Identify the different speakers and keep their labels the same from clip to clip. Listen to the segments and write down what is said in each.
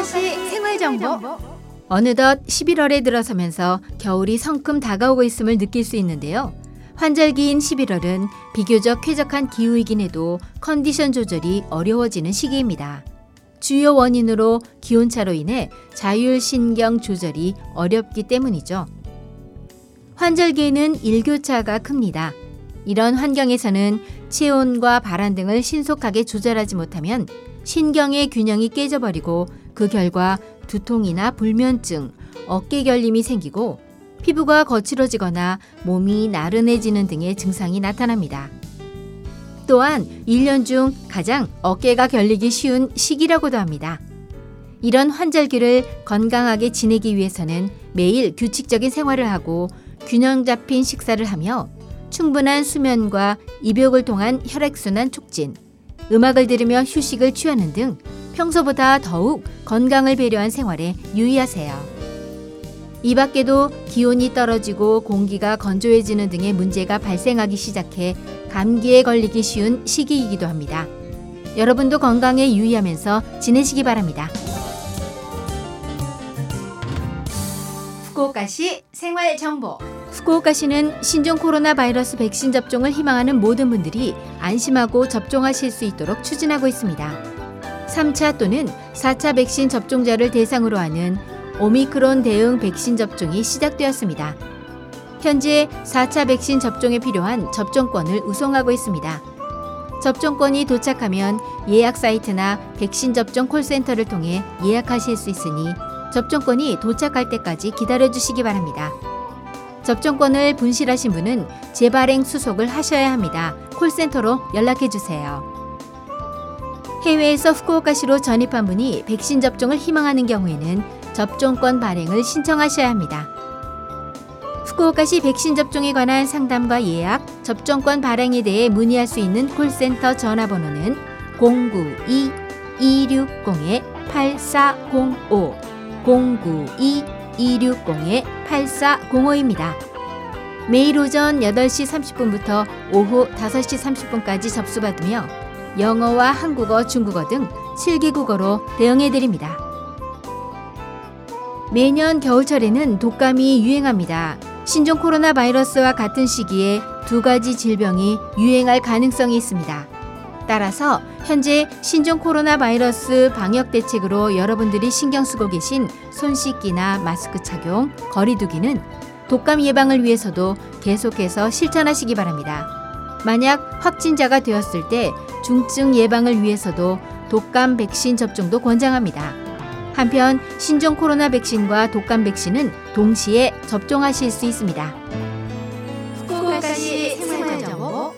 Speaker 1: 후쿠오카시 생활 정보 어느덧 11월에 들어서면서 겨울이 성큼 다가오고 있음을 느낄 수 있는데요. 환절기인 11월은 비교적 쾌적한 기후이긴 해도 컨디션 조절이 어려워지는 시기입니다. 주요 원인으로 기온차로 인해 자율신경 조절이 어렵기 때문이죠. 환절기에는 일교차가 큽니다. 이런 환경에서는 체온과 발한 등을 신속하게 조절하지 못하면 신경의 균형이 깨져버리고 그 결과 두통이나 불면증, 어깨 결림이 생기고 피부가 거칠어지거나 몸이 나른해지는 등의 증상이 나타납니다. 또한 1년 중 가장 어깨가 결리기 쉬운 시기라고도 합니다. 이런 환절기를 건강하게 지내기 위해서는 매일 규칙적인 생활을 하고 균형 잡힌 식사를 하며 충분한 수면과 입욕을 통한 혈액순환 촉진, 음악을 들으며 휴식을 취하는 등 평소보다 더욱 건강을 배려한 생활에 유의하세요. 이 밖에도 기온이 떨어지고 공기가 건조해지는 등의 문제가 발생하기 시작해 감기에 걸리기 쉬운 시기이기도 합니다. 여러분도 건강에 유의하면서 지내시기 바랍니다. 후쿠오카시 생활 정보. 후쿠오카시는 신종 코로나 바이러스 백신 접종을 희망하는 모든 분들이 안심하고 접종하실 수 있도록 추진하고 있습니다. 3차 또는 4차 백신 접종자를 대상으로 하는 오미크론 대응 백신 접종이 시작되었습니다. 현재 4차 백신 접종에 필요한 접종권을 우송하고 있습니다. 접종권이 도착하면 예약 사이트나 백신 접종 콜센터를 통해 예약하실 수 있으니 접종권이 도착할 때까지 기다려 주시기 바랍니다. 접종권을 분실하신 분은 재발행 수속을 하셔야 합니다. 콜센터로 연락해 주세요. 해외에서 후쿠오카시로 전입한 분이 백신 접종을 희망하는 경우에는 접종권 발행을 신청하셔야 합니다. 후쿠오카시 백신 접종에 관한 상담과 예약, 접종권 발행에 대해 문의할 수 있는 콜센터 전화번호는 092-260-8405, 092-260-8405입니다. 매일 오전 8시 30분부터 오후 5시 30분까지 접수받으며 영어와 한국어, 중국어 등 7개 국어로 대응해 드립니다. 매년 겨울철에는 독감이 유행합니다. 신종 코로나 바이러스와 같은 시기에 두 가지 질병이 유행할 가능성이 있습니다. 따라서 현재 신종 코로나 바이러스 방역 대책으로 여러분들이 신경 쓰고 계신 손 씻기나 마스크 착용, 거리두기는 독감 예방을 위해서도 계속해서 실천하시기 바랍니다. 만약 확진자가 되었을 때 중증 예방을 위해서도 독감 백신 접종도 권장합니다. 한편 신종 코로나 백신과 독감 백신은 동시에 접종하실 수 있습니다. 후쿠오카시 생활정보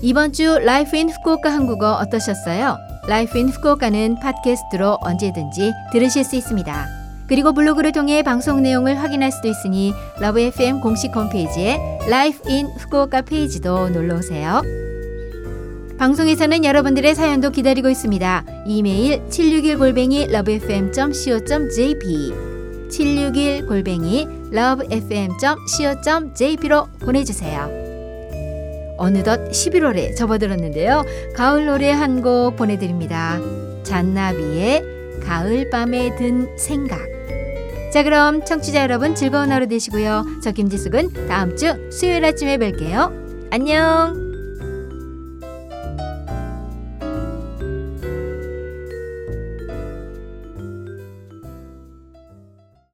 Speaker 1: 이번 주 Life in 후쿠오카 한국어 어떠셨어요? Life in 후쿠오카는 팟캐스트로 언제든지 들으실 수 있습니다. 그리고 블로그를 통해 방송 내용을 확인할 수도 있으니 LOVE FM 공식 홈페이지에 Life in 후쿠오카 페이지도 놀러 오세요. 방송에서는 여러분들의 사연도 기다리고 있습니다. 이메일 761골뱅이 lovefm.co.jp 761골뱅이 lovefm.co.jp로 보내주세요. 어느덧 11월에 접어들었는데요. 가을 노래 한 곡 보내드립니다. 잔나비의 가을밤에 든 생각. 자 그럼 청취자 여러분 즐거운 하루 되시고요. 저 김지숙은 다음 주 수요일 아침에 뵐게요. 안녕.